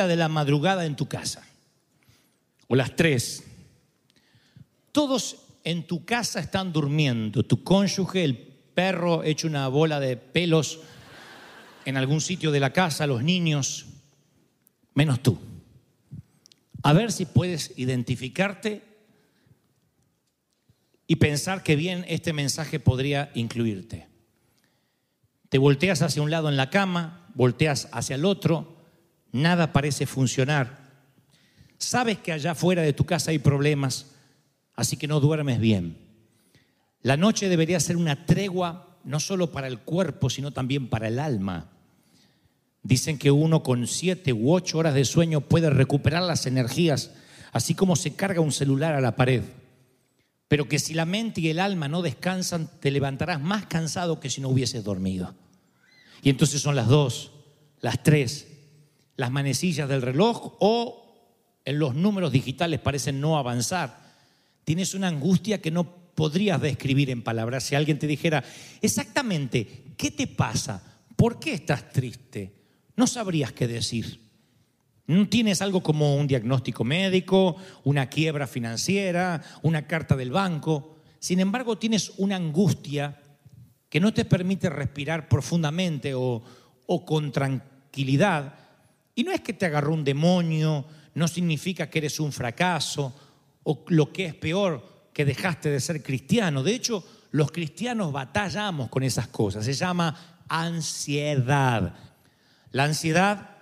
media de la madrugada en tu casa, o las tres. Todos en tu casa están durmiendo, tu cónyuge, el perro hecho una bola de pelos en algún sitio de la casa, los niños, menos tú. A ver si puedes identificarte y pensar que bien este mensaje podría incluirte. Te volteas hacia un lado en la cama, volteas hacia el otro, nada parece funcionar. Sabes que allá fuera de tu casa hay problemas, así que no duermes bien. La noche debería ser una tregua no solo para el cuerpo, sino también para el alma. Dicen que uno con siete u ocho horas de sueño puede recuperar las energías, así como se carga un celular a la pared. Pero que si la mente y el alma no descansan, te levantarás más cansado que si no hubieses dormido. Y entonces son las dos, las tres, las manecillas del reloj o en los números digitales parecen no avanzar. Tienes una angustia que no podrías describir en palabras. Si alguien te dijera, exactamente, ¿qué te pasa? ¿Por qué estás triste? No sabrías qué decir. No tienes algo como un diagnóstico médico, una quiebra financiera, una carta del banco. Sin embargo, tienes una angustia que no te permite respirar profundamente o, con tranquilidad. Y no es que te agarró un demonio, no significa que eres un fracaso o lo que es peor, que dejaste de ser cristiano. De hecho, los cristianos batallamos con esas cosas. Se llama ansiedad. La ansiedad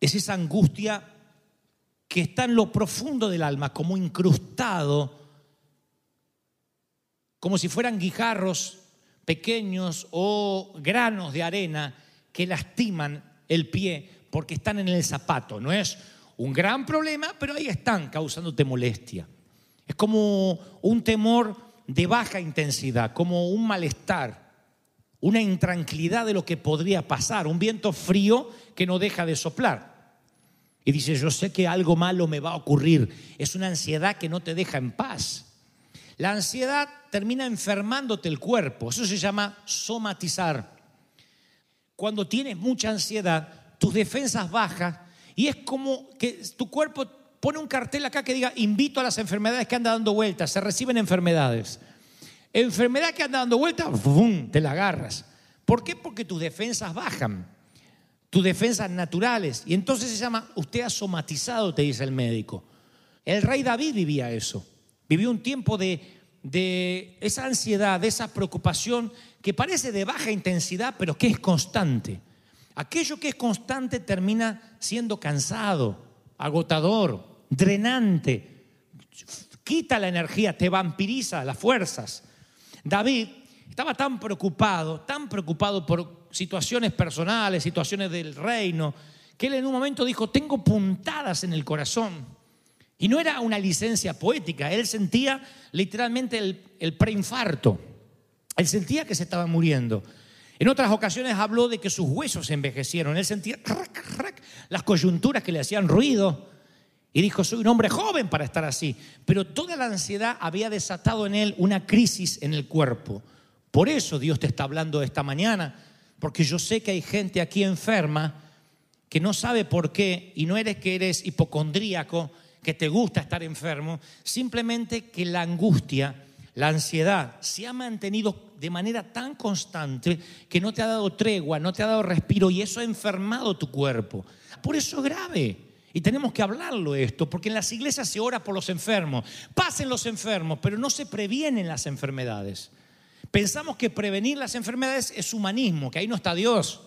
es esa angustia que está en lo profundo del alma, como incrustado, como si fueran guijarros pequeños o granos de arena que lastiman el pie porque están en el zapato. No es un gran problema, pero ahí están causándote molestia. Es como un temor de baja intensidad, como un malestar, una intranquilidad de lo que podría pasar, un viento frío que no deja de soplar. Y dice, yo sé que algo malo me va a ocurrir. Es una ansiedad que no te deja en paz. La ansiedad termina enfermándote el cuerpo. Eso se llama somatizar. Cuando tienes mucha ansiedad, tus defensas bajan y es como que tu cuerpo pone un cartel acá que diga, invito a las enfermedades que andan dando vueltas, se reciben enfermedades. Enfermedad que anda dando vueltas, te la agarras. ¿Por qué? Porque tus defensas bajan, tus defensas naturales. Y entonces se llama, usted ha somatizado, te dice el médico. El rey David vivía eso. Vivió un tiempo de, esa ansiedad, de esa preocupación que parece de baja intensidad, pero que es constante. Aquello que es constante termina siendo cansado, agotador, drenante, quita la energía, te vampiriza las fuerzas. David estaba tan preocupado, tan preocupado por situaciones personales, situaciones del reino, que él en un momento dijo, tengo puntadas en el corazón. Y no era una licencia poética, él sentía literalmente el, preinfarto. Él sentía que se estaba muriendo. En otras ocasiones habló de que sus huesos envejecieron. Él sentía las coyunturas que le hacían ruido. Y dijo, soy un hombre joven para estar así. Pero toda la ansiedad había desatado en él una crisis en el cuerpo. Por eso Dios te está hablando esta mañana. Porque yo sé que hay gente aquí enferma que no sabe por qué y no eres que eres hipocondríaco que te gusta estar enfermo, simplemente que la angustia, la ansiedad se ha mantenido de manera tan constante que no te ha dado tregua, no te ha dado respiro y eso ha enfermado tu cuerpo. Por eso es grave. Y tenemos que hablarlo esto, porque en las iglesias se ora por los enfermos. Pasen los enfermos, pero no se previenen las enfermedades. Pensamos que prevenir las enfermedades es humanismo, que ahí no está Dios.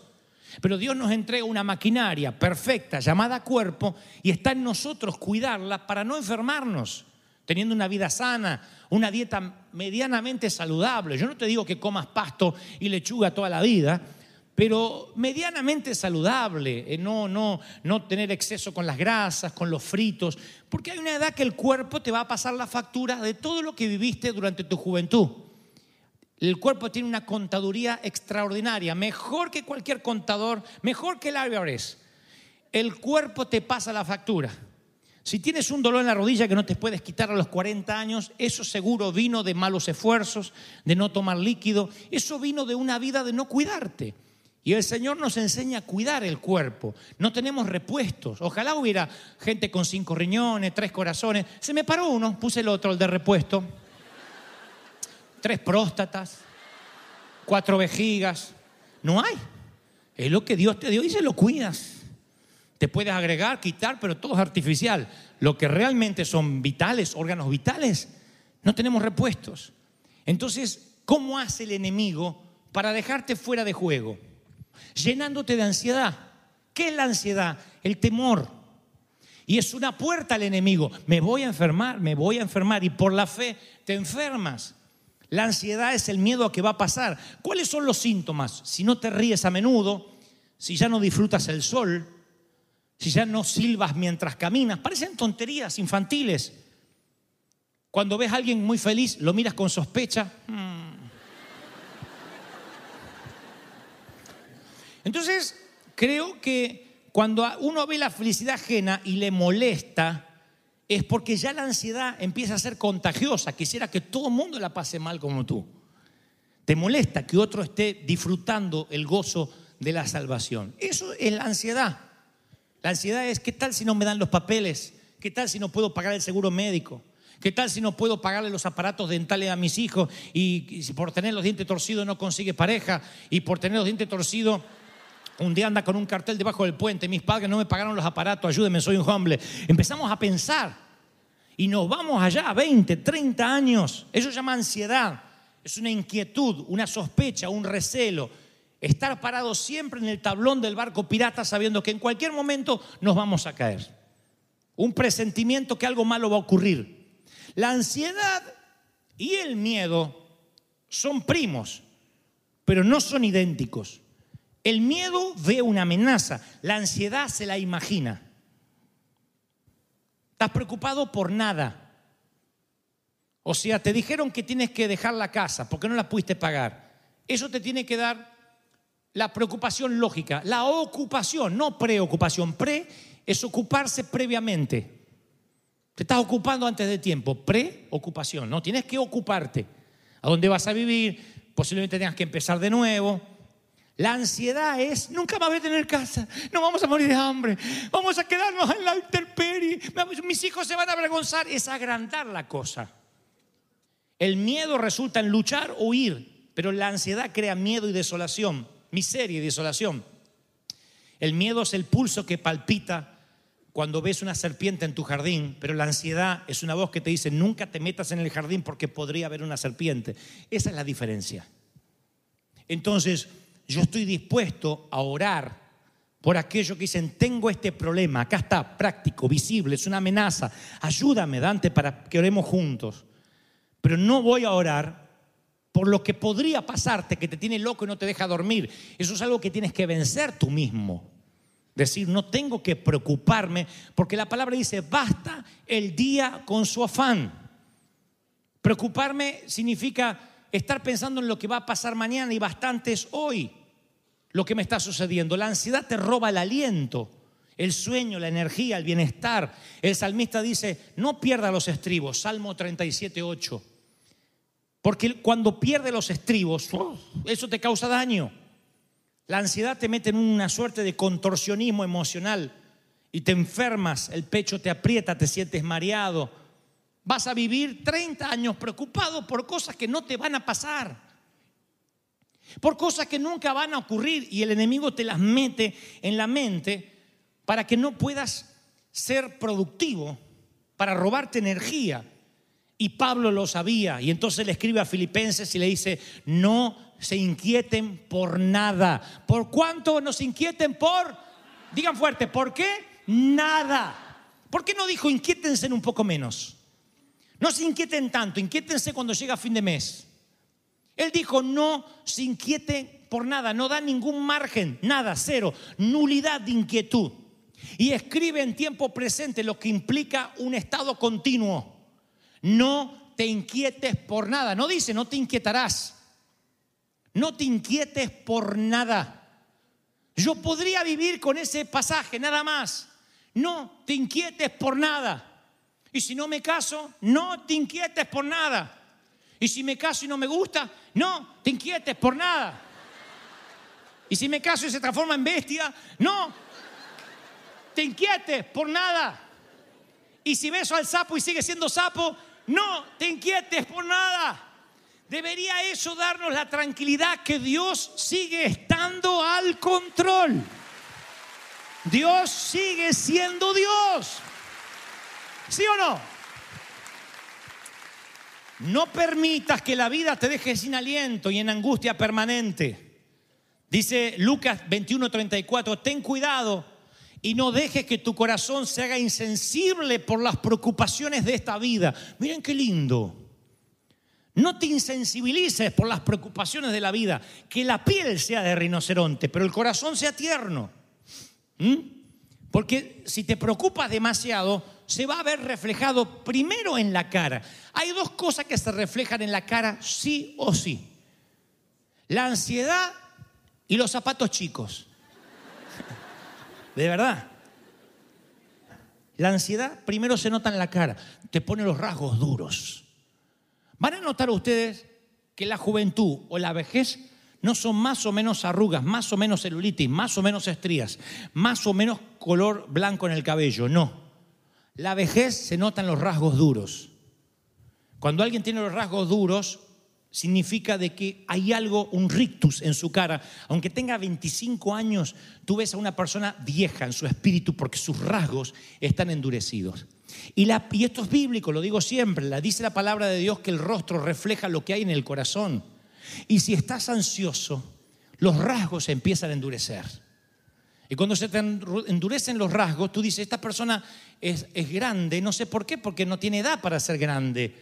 Pero Dios nos entrega una maquinaria perfecta llamada cuerpo y está en nosotros cuidarla para no enfermarnos, teniendo una vida sana, una dieta medianamente saludable. Yo no te digo que comas pasto y lechuga toda la vida, pero medianamente saludable, eh, no, no, no tener exceso con las grasas, con los fritos, porque hay una edad que el cuerpo te va a pasar la factura de todo lo que viviste durante tu juventud. El cuerpo tiene una contaduría extraordinaria, mejor que cualquier contador, mejor que el IRS. El cuerpo te pasa la factura. Si tienes un dolor en la rodilla que no te puedes quitar a los 40 años, eso seguro vino de malos esfuerzos, de no tomar líquido, eso vino de una vida de no cuidarte. Y el Señor nos enseña a cuidar el cuerpo. No tenemos repuestos. Ojalá hubiera gente con cinco riñones, tres corazones. Se me paró uno, puse el otro, el de repuesto. Tres próstatas, cuatro vejigas. No hay. Es lo que Dios te dio y se lo cuidas. Te puedes agregar, quitar, pero todo es artificial. Lo que realmente son vitales, órganos vitales, no tenemos repuestos. Entonces, ¿cómo hace el enemigo para dejarte fuera de juego? llenándote de ansiedad. ¿Qué es la ansiedad? El temor. Y es una puerta al enemigo. Me voy a enfermar, me voy a enfermar. Y por la fe te enfermas. La ansiedad es el miedo a que va a pasar. ¿Cuáles son los síntomas? Si no te ríes a menudo, si ya no disfrutas el sol, si ya no silbas mientras caminas, parecen tonterías infantiles. Cuando ves a alguien muy feliz, lo miras con sospecha. Hmm. Entonces, creo que cuando uno ve la felicidad ajena y le molesta, es porque ya la ansiedad empieza a ser contagiosa. Quisiera que todo el mundo la pase mal como tú. Te molesta que otro esté disfrutando el gozo de la salvación. Eso es la ansiedad. La ansiedad es, ¿qué tal si no me dan los papeles? ¿Qué tal si no puedo pagar el seguro médico? ¿Qué tal si no puedo pagarle los aparatos dentales a mis hijos y, y por tener los dientes torcidos no consigue pareja y por tener los dientes torcidos un día anda con un cartel debajo del puente, mis padres no me pagaron los aparatos, ayúdenme, soy un hombre. Empezamos a pensar y nos vamos allá, 20, 30 años. Eso se llama ansiedad, es una inquietud, una sospecha, un recelo. Estar parado siempre en el tablón del barco pirata sabiendo que en cualquier momento nos vamos a caer. Un presentimiento que algo malo va a ocurrir. La ansiedad y el miedo son primos, pero no son idénticos. El miedo ve una amenaza, la ansiedad se la imagina. Estás preocupado por nada. O sea, te dijeron que tienes que dejar la casa porque no la pudiste pagar. Eso te tiene que dar la preocupación lógica, la ocupación, no preocupación. Pre es ocuparse previamente. Te estás ocupando antes de tiempo. Preocupación, no, tienes que ocuparte. ¿A dónde vas a vivir? Posiblemente tengas que empezar de nuevo la ansiedad es, nunca más voy a tener casa, no vamos a morir de hambre, vamos a quedarnos en la intemperie, mis hijos se van a avergonzar, es agrandar la cosa. El miedo resulta en luchar o huir, pero la ansiedad crea miedo y desolación, miseria y desolación. El miedo es el pulso que palpita cuando ves una serpiente en tu jardín, pero la ansiedad es una voz que te dice, nunca te metas en el jardín porque podría haber una serpiente. Esa es la diferencia. Entonces, yo estoy dispuesto a orar por aquello que dicen, tengo este problema, acá está, práctico, visible, es una amenaza, ayúdame, Dante, para que oremos juntos. Pero no voy a orar por lo que podría pasarte, que te tiene loco y no te deja dormir. Eso es algo que tienes que vencer tú mismo. Decir, no tengo que preocuparme, porque la palabra dice, basta el día con su afán. Preocuparme significa estar pensando en lo que va a pasar mañana y bastante es hoy lo que me está sucediendo. La ansiedad te roba el aliento, el sueño, la energía, el bienestar. El salmista dice, no pierda los estribos, Salmo 37, 8. Porque cuando pierde los estribos, eso te causa daño. La ansiedad te mete en una suerte de contorsionismo emocional y te enfermas, el pecho te aprieta, te sientes mareado Vas a vivir 30 años preocupado por cosas que no te van a pasar, por cosas que nunca van a ocurrir y el enemigo te las mete en la mente para que no puedas ser productivo, para robarte energía. Y Pablo lo sabía y entonces le escribe a Filipenses y le dice, no se inquieten por nada. ¿Por cuánto nos inquieten? Por, digan fuerte, ¿por qué? Nada. ¿Por qué no dijo inquiétense un poco menos? No se inquieten tanto, inquiétense cuando llega fin de mes. Él dijo, no se inquieten por nada, no da ningún margen, nada, cero, nulidad de inquietud. Y escribe en tiempo presente lo que implica un estado continuo. No te inquietes por nada. No dice, no te inquietarás. No te inquietes por nada. Yo podría vivir con ese pasaje, nada más. No te inquietes por nada. Y si no me caso, no te inquietes por nada. Y si me caso y no me gusta, no te inquietes por nada. Y si me caso y se transforma en bestia, no. Te inquietes por nada. Y si beso al sapo y sigue siendo sapo, no te inquietes por nada. Debería eso darnos la tranquilidad que Dios sigue estando al control. Dios sigue siendo Dios. ¿Sí o no? No permitas que la vida te deje sin aliento y en angustia permanente. Dice Lucas 21:34, ten cuidado y no dejes que tu corazón se haga insensible por las preocupaciones de esta vida. Miren qué lindo. No te insensibilices por las preocupaciones de la vida. Que la piel sea de rinoceronte, pero el corazón sea tierno. ¿Mm? Porque si te preocupas demasiado, se va a ver reflejado primero en la cara. Hay dos cosas que se reflejan en la cara sí o sí. La ansiedad y los zapatos chicos. De verdad. La ansiedad primero se nota en la cara, te pone los rasgos duros. Van a notar ustedes que la juventud o la vejez no son más o menos arrugas, más o menos celulitis, más o menos estrías, más o menos color blanco en el cabello, no. La vejez se nota en los rasgos duros. Cuando alguien tiene los rasgos duros, significa de que hay algo, un rictus en su cara. Aunque tenga 25 años, tú ves a una persona vieja en su espíritu porque sus rasgos están endurecidos. Y, esto es bíblico, lo digo siempre, la, dice la palabra de Dios que el rostro refleja lo que hay en el corazón. Y si estás ansioso, los rasgos empiezan a endurecer. Y cuando se te endurecen los rasgos, tú dices, esta persona es, es grande, no sé por qué, porque no tiene edad para ser grande.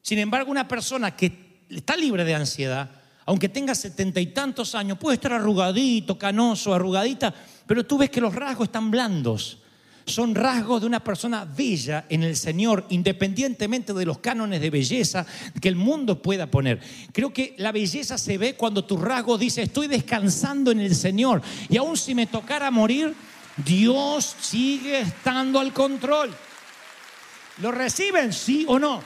Sin embargo, una persona que está libre de ansiedad, aunque tenga setenta y tantos años, puede estar arrugadito, canoso, arrugadita, pero tú ves que los rasgos están blandos. Son rasgos de una persona bella en el Señor, independientemente de los cánones de belleza que el mundo pueda poner. Creo que la belleza se ve cuando tu rasgo dice, estoy descansando en el Señor. Y aun si me tocara morir, Dios sigue estando al control. ¿Lo reciben, sí o no?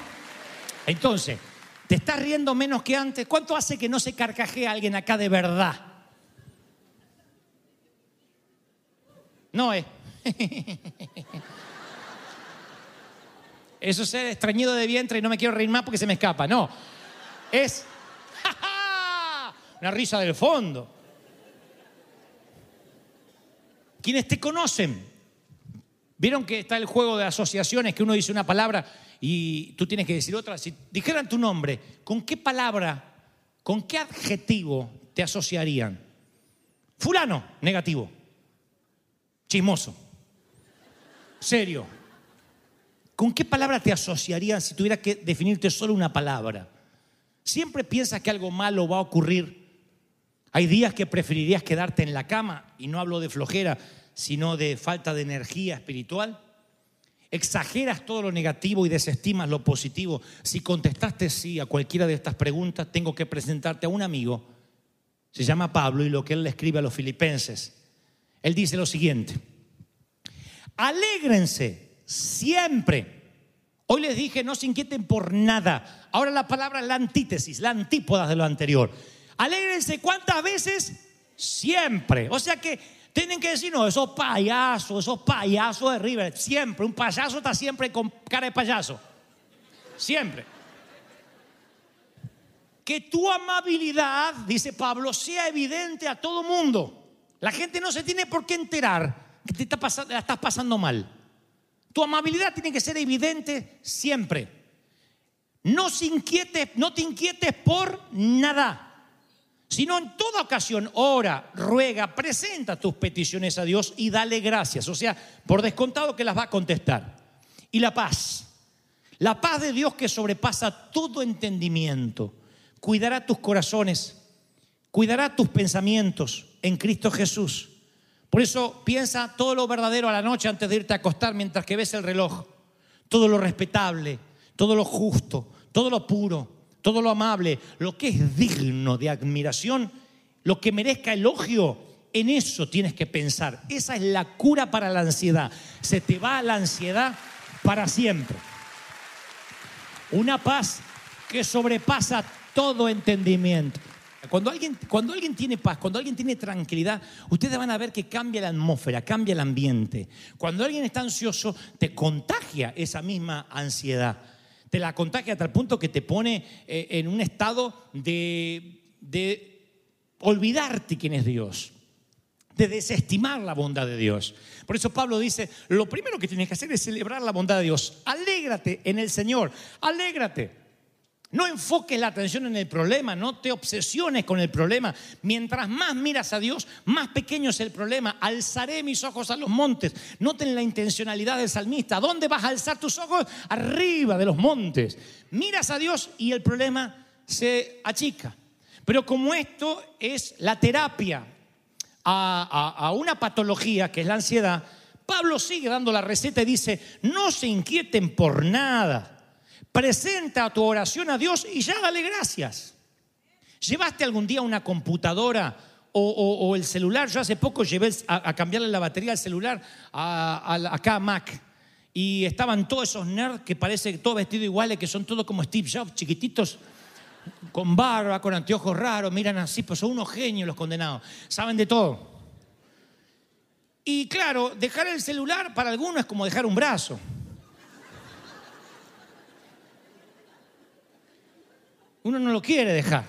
Entonces, ¿Te estás riendo menos que antes? ¿Cuánto hace que no se carcajea alguien acá de verdad? No es. Eso es extrañido de vientre y no me quiero reír más porque se me escapa. No. Es una risa del fondo. Quienes te conocen, vieron que está el juego de asociaciones que uno dice una palabra y tú tienes que decir otra. Si dijeran tu nombre, ¿con qué palabra, con qué adjetivo te asociarían? Fulano, negativo. Chismoso. Serio. ¿Con qué palabra te asociarían si tuviera que definirte solo una palabra? Siempre piensas que algo malo va a ocurrir. Hay días que preferirías quedarte en la cama, y no hablo de flojera, sino de falta de energía espiritual exageras todo lo negativo y desestimas lo positivo. Si contestaste sí a cualquiera de estas preguntas, tengo que presentarte a un amigo. Se llama Pablo y lo que él le escribe a los filipenses. Él dice lo siguiente. Alégrense siempre. Hoy les dije, no se inquieten por nada. Ahora la palabra es la antítesis, la antípoda de lo anterior. Alégrense cuántas veces? Siempre. O sea que tienen que decir, no, esos payasos, esos payasos de River, siempre, un payaso está siempre con cara de payaso. Siempre. Que tu amabilidad, dice Pablo, sea evidente a todo mundo. La gente no se tiene por qué enterar que te está pasando, la estás pasando mal. Tu amabilidad tiene que ser evidente siempre. No, se inquietes, no te inquietes por nada sino en toda ocasión ora, ruega, presenta tus peticiones a Dios y dale gracias. O sea, por descontado que las va a contestar. Y la paz, la paz de Dios que sobrepasa todo entendimiento, cuidará tus corazones, cuidará tus pensamientos en Cristo Jesús. Por eso piensa todo lo verdadero a la noche antes de irte a acostar mientras que ves el reloj, todo lo respetable, todo lo justo, todo lo puro todo lo amable, lo que es digno de admiración, lo que merezca elogio, en eso tienes que pensar. Esa es la cura para la ansiedad. Se te va la ansiedad para siempre. Una paz que sobrepasa todo entendimiento. Cuando alguien, cuando alguien tiene paz, cuando alguien tiene tranquilidad, ustedes van a ver que cambia la atmósfera, cambia el ambiente. Cuando alguien está ansioso, te contagia esa misma ansiedad. Te la contagia hasta el punto que te pone eh, en un estado de, de olvidarte quién es Dios, de desestimar la bondad de Dios. Por eso Pablo dice, lo primero que tienes que hacer es celebrar la bondad de Dios. Alégrate en el Señor, alégrate. No enfoques la atención en el problema, no te obsesiones con el problema. Mientras más miras a Dios, más pequeño es el problema. Alzaré mis ojos a los montes. Noten la intencionalidad del salmista. ¿Dónde vas a alzar tus ojos? Arriba de los montes. Miras a Dios y el problema se achica. Pero como esto es la terapia a, a una patología que es la ansiedad, Pablo sigue dando la receta y dice, no se inquieten por nada Presenta tu oración a Dios y ya dale gracias. ¿Llevaste algún día una computadora o, el celular? Yo hace poco llevé a, cambiarle la batería al celular a, acá a Mac. Y estaban todos esos nerds que parece todos vestidos iguales, que son todos como Steve Jobs, chiquititos, con barba, con anteojos raros, miran así, pues son unos genios los condenados, saben de todo. Y claro, dejar el celular para algunos es como dejar un brazo. Uno no lo quiere dejar.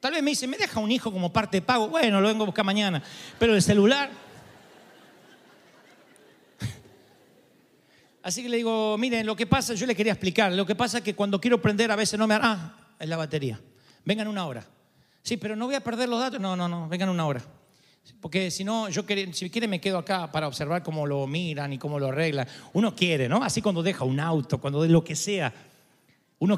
Tal vez me dice, ¿me deja un hijo como parte de pago? Bueno, lo vengo a buscar mañana. Pero el celular. Así que le digo, miren, lo que pasa, yo le quería explicar, lo que pasa es que cuando quiero prender a veces no me... Ah, es la batería. Vengan una hora. Sí, pero no voy a perder los datos. No, no, no, vengan una hora. Porque si no, yo si quiere me quedo acá para observar cómo lo miran y cómo lo arreglan. Uno quiere, ¿no? Así cuando deja un auto, cuando de lo que sea. Uno,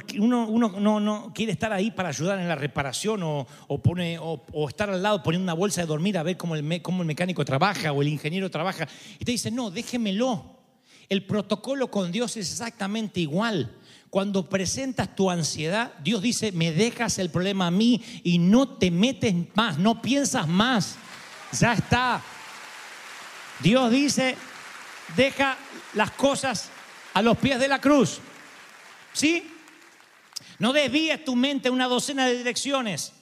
no, no, quiere estar ahí para ayudar en la reparación o, pone, o, estar al lado poniendo una bolsa de dormir a ver cómo el, cómo el mecánico trabaja o el ingeniero trabaja. Y te dice, no, déjemelo. El protocolo con Dios es exactamente igual. Cuando presentas tu ansiedad, Dios dice, me dejas el problema a mí y no te metes más, no piensas más. Ya está. Dios dice, deja las cosas a los pies de la cruz. ¿Sí? No desvíes tu mente una docena de direcciones.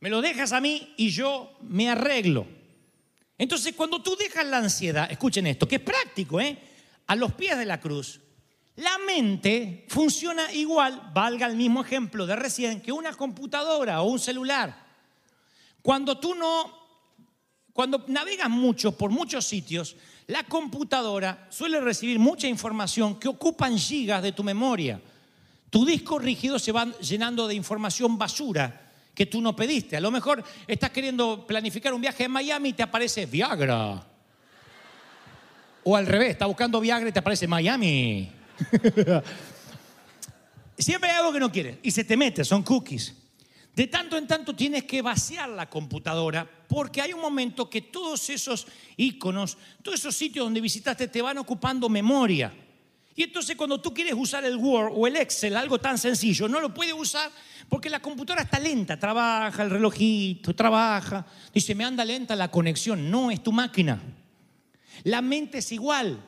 Me lo dejas a mí y yo me arreglo. Entonces, cuando tú dejas la ansiedad, escuchen esto, que es práctico, ¿eh? A los pies de la cruz, la mente funciona igual, valga el mismo ejemplo de recién, que una computadora o un celular. Cuando tú no, cuando navegas mucho por muchos sitios, la computadora suele recibir mucha información que ocupan gigas de tu memoria. Tu disco rígido se va llenando de información basura que tú no pediste. A lo mejor estás queriendo planificar un viaje en Miami y te aparece Viagra. O al revés, estás buscando Viagra y te aparece Miami. Siempre hay algo que no quieres y se te mete, son cookies. De tanto en tanto tienes que vaciar la computadora porque hay un momento que todos esos iconos, todos esos sitios donde visitaste te van ocupando memoria. Y entonces cuando tú quieres usar el Word o el Excel, algo tan sencillo, no lo puedes usar porque la computadora está lenta, trabaja el relojito, trabaja. Dice, me anda lenta la conexión. No, es tu máquina. La mente es igual.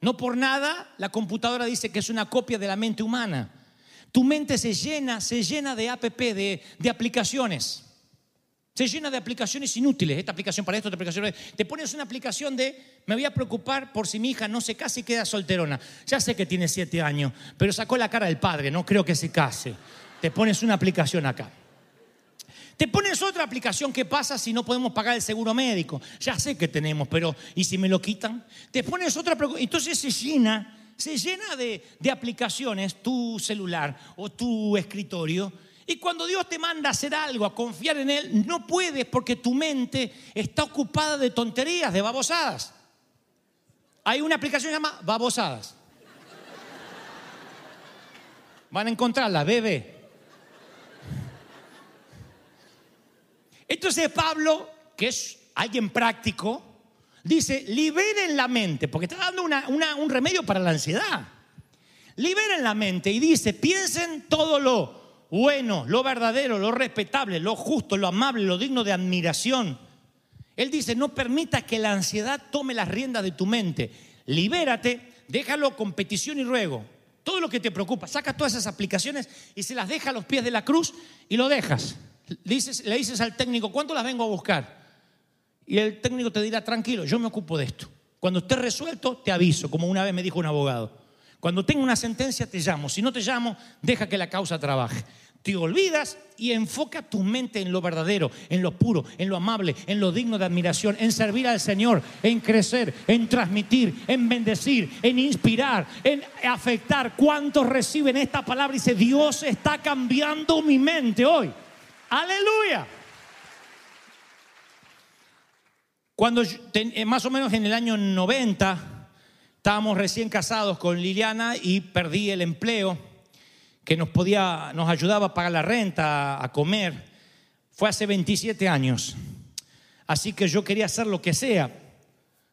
No por nada la computadora dice que es una copia de la mente humana. Tu mente se llena, se llena de app, de, de aplicaciones. Se llena de aplicaciones inútiles. Esta aplicación para esto, esta aplicación para esto. Te pones una aplicación de, me voy a preocupar por si mi hija no se case y queda solterona. Ya sé que tiene siete años, pero sacó la cara del padre, no creo que se case. Te pones una aplicación acá. Te pones otra aplicación, ¿qué pasa si no podemos pagar el seguro médico? Ya sé que tenemos, pero ¿y si me lo quitan? Te pones otra, entonces se llena, se llena de, de aplicaciones, tu celular o tu escritorio, y cuando Dios te manda a hacer algo, a confiar en Él, no puedes porque tu mente está ocupada de tonterías, de babosadas. Hay una aplicación que se llama babosadas. Van a encontrarla, bebé. Entonces Pablo, que es alguien práctico, dice, liberen la mente, porque está dando un remedio para la ansiedad. Liberen la mente y dice, piensen todo lo bueno, lo verdadero, lo respetable, lo justo, lo amable, lo digno de admiración. Él dice, no permita que la ansiedad tome las riendas de tu mente. Libérate, déjalo con petición y ruego. Todo lo que te preocupa, saca todas esas aplicaciones y se las deja a los pies de la cruz y lo dejas. Le dices, le dices al técnico, ¿cuánto las vengo a buscar? Y el técnico te dirá, tranquilo, yo me ocupo de esto. Cuando esté resuelto, te aviso, como una vez me dijo un abogado. Cuando tenga una sentencia, te llamo. Si no te llamo, deja que la causa trabaje. Te olvidas y enfoca tu mente en lo verdadero, en lo puro, en lo amable, en lo digno de admiración, en servir al Señor, en crecer, en transmitir, en bendecir, en inspirar, en afectar. ¿Cuántos reciben esta palabra? Y dice, Dios está cambiando mi mente hoy. Aleluya. Cuando eh, más o menos en el año 90 estábamos recién casados con Liliana y perdí el empleo que nos podía nos ayudaba a pagar la renta, a comer. Fue hace 27 años. Así que yo quería hacer lo que sea.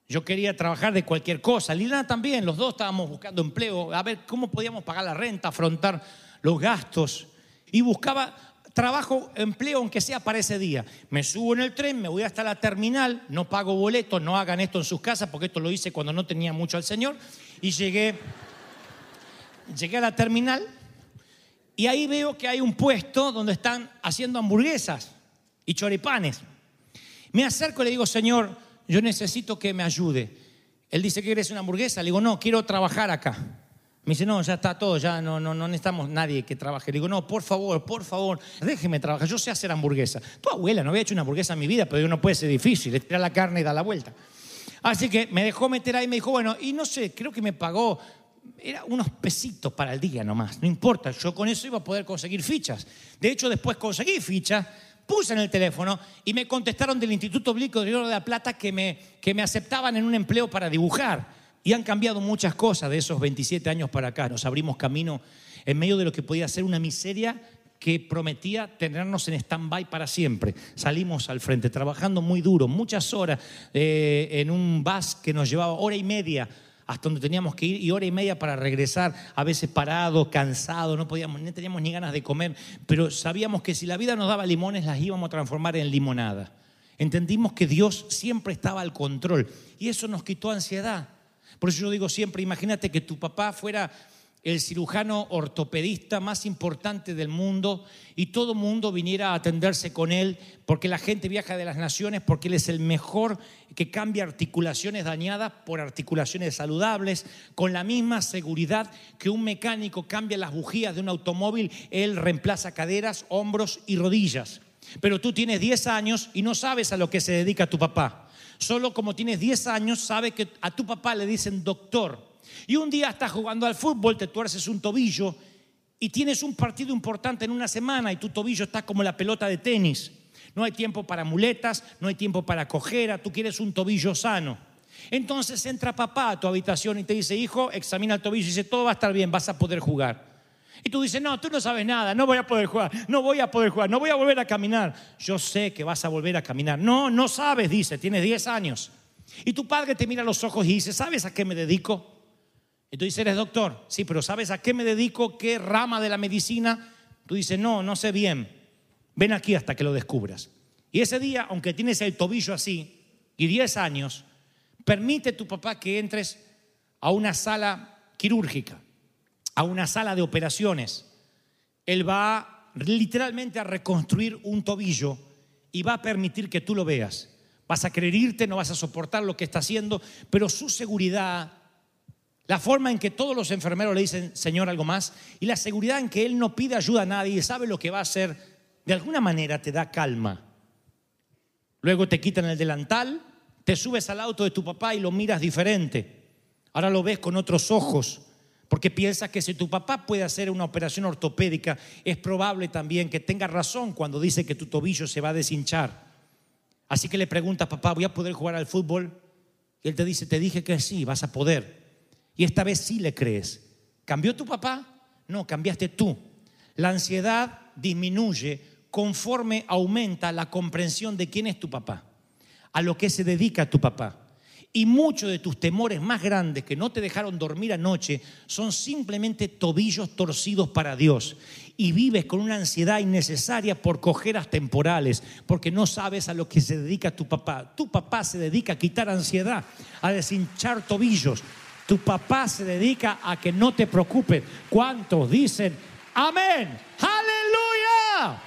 Yo quería trabajar de cualquier cosa. Liliana también, los dos estábamos buscando empleo, a ver cómo podíamos pagar la renta, afrontar los gastos. Y buscaba trabajo, empleo, aunque sea para ese día. Me subo en el tren, me voy hasta la terminal, no pago boleto, no hagan esto en sus casas, porque esto lo hice cuando no tenía mucho al Señor. Y llegué, llegué a la terminal y ahí veo que hay un puesto donde están haciendo hamburguesas y choripanes. Me acerco y le digo, Señor, yo necesito que me ayude. Él dice, ¿quieres una hamburguesa? Le digo, no, quiero trabajar acá. Me dice, no, ya está todo, ya no, no, no necesitamos nadie que trabaje. Le digo, no, por favor, por favor, déjeme trabajar, yo sé hacer hamburguesa. Tu abuela no había hecho una hamburguesa en mi vida, pero no puede ser difícil, le tira la carne y da la vuelta. Así que me dejó meter ahí y me dijo, bueno, y no sé, creo que me pagó, era unos pesitos para el día nomás, no importa, yo con eso iba a poder conseguir fichas. De hecho, después conseguí fichas, puse en el teléfono y me contestaron del Instituto Bíblico de Oro de la Plata que me, que me aceptaban en un empleo para dibujar. Y han cambiado muchas cosas de esos 27 años para acá. Nos abrimos camino en medio de lo que podía ser una miseria que prometía tenernos en stand-by para siempre. Salimos al frente, trabajando muy duro, muchas horas eh, en un bus que nos llevaba hora y media hasta donde teníamos que ir y hora y media para regresar, a veces parado, cansado, no podíamos, no teníamos ni ganas de comer, pero sabíamos que si la vida nos daba limones las íbamos a transformar en limonada. Entendimos que Dios siempre estaba al control y eso nos quitó ansiedad. Por eso yo digo siempre, imagínate que tu papá fuera el cirujano ortopedista más importante del mundo y todo mundo viniera a atenderse con él porque la gente viaja de las naciones porque él es el mejor que cambia articulaciones dañadas por articulaciones saludables con la misma seguridad que un mecánico cambia las bujías de un automóvil, él reemplaza caderas, hombros y rodillas. Pero tú tienes 10 años y no sabes a lo que se dedica tu papá. Solo como tienes 10 años, sabe que a tu papá le dicen doctor. Y un día estás jugando al fútbol, te tuerces un tobillo y tienes un partido importante en una semana y tu tobillo está como la pelota de tenis. No hay tiempo para muletas, no hay tiempo para cojera, tú quieres un tobillo sano. Entonces entra papá a tu habitación y te dice, hijo, examina el tobillo y dice, todo va a estar bien, vas a poder jugar. Y tú dices, no, tú no sabes nada, no voy a poder jugar, no voy a poder jugar, no voy a volver a caminar. Yo sé que vas a volver a caminar. No, no sabes, dice, tienes 10 años. Y tu padre te mira a los ojos y dice, ¿sabes a qué me dedico? Y tú dices, eres doctor. Sí, pero ¿sabes a qué me dedico? ¿Qué rama de la medicina? Tú dices, no, no sé bien. Ven aquí hasta que lo descubras. Y ese día, aunque tienes el tobillo así y 10 años, permite tu papá que entres a una sala quirúrgica a una sala de operaciones. Él va literalmente a reconstruir un tobillo y va a permitir que tú lo veas. Vas a querer irte, no vas a soportar lo que está haciendo, pero su seguridad, la forma en que todos los enfermeros le dicen, Señor, algo más, y la seguridad en que Él no pide ayuda a nadie y sabe lo que va a hacer, de alguna manera te da calma. Luego te quitan el delantal, te subes al auto de tu papá y lo miras diferente. Ahora lo ves con otros ojos. Porque piensas que si tu papá puede hacer una operación ortopédica, es probable también que tenga razón cuando dice que tu tobillo se va a deshinchar. Así que le preguntas, papá, ¿voy a poder jugar al fútbol? Y él te dice, te dije que sí, vas a poder. Y esta vez sí le crees. ¿Cambió tu papá? No, cambiaste tú. La ansiedad disminuye conforme aumenta la comprensión de quién es tu papá, a lo que se dedica tu papá. Y muchos de tus temores más grandes que no te dejaron dormir anoche son simplemente tobillos torcidos para Dios. Y vives con una ansiedad innecesaria por cojeras temporales, porque no sabes a lo que se dedica tu papá. Tu papá se dedica a quitar ansiedad, a deshinchar tobillos. Tu papá se dedica a que no te preocupes. ¿Cuántos dicen amén? Aleluya.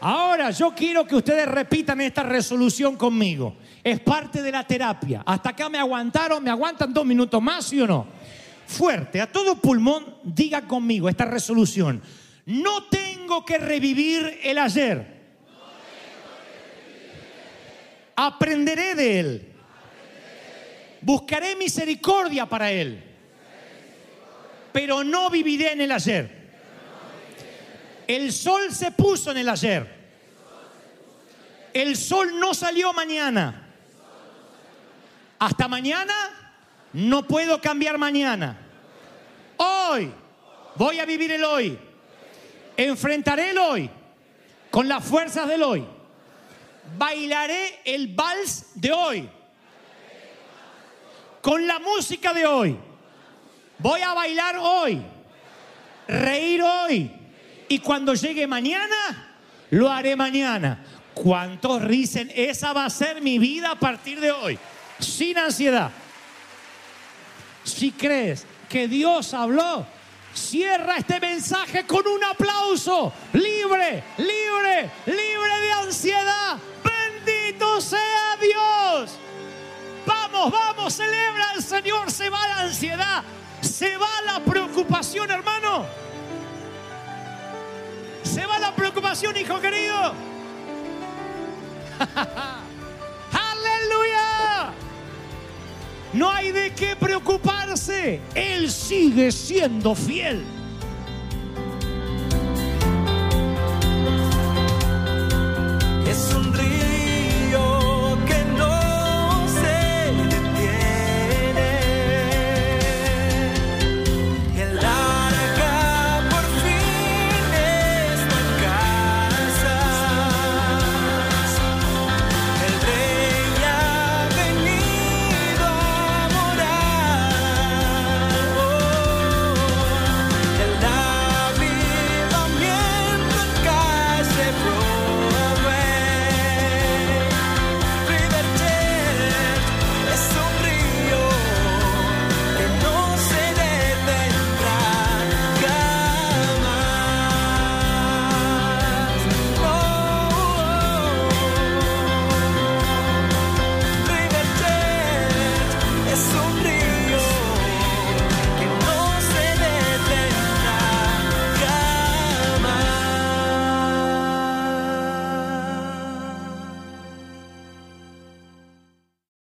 Ahora yo quiero que ustedes repitan esta resolución conmigo. Es parte de la terapia. Hasta acá me aguantaron, me aguantan dos minutos más, ¿sí o no? Fuerte, a todo pulmón, diga conmigo esta resolución. No tengo que revivir el ayer. Aprenderé de él. Buscaré misericordia para él. Pero no viviré en el ayer. El sol se puso en el ayer. El sol no salió mañana. Hasta mañana no puedo cambiar mañana. Hoy voy a vivir el hoy. Enfrentaré el hoy con las fuerzas del hoy. Bailaré el vals de hoy. Con la música de hoy. Voy a bailar hoy. Reír hoy. Y cuando llegue mañana, lo haré mañana. ¿Cuántos dicen, esa va a ser mi vida a partir de hoy? Sin ansiedad. Si crees que Dios habló, cierra este mensaje con un aplauso. Libre, libre, libre de ansiedad. Bendito sea Dios. Vamos, vamos, celebra al Señor. Se va la ansiedad, se va la preocupación, hermano. Se va la preocupación, hijo querido. No hay de qué preocuparse. Él sigue siendo fiel.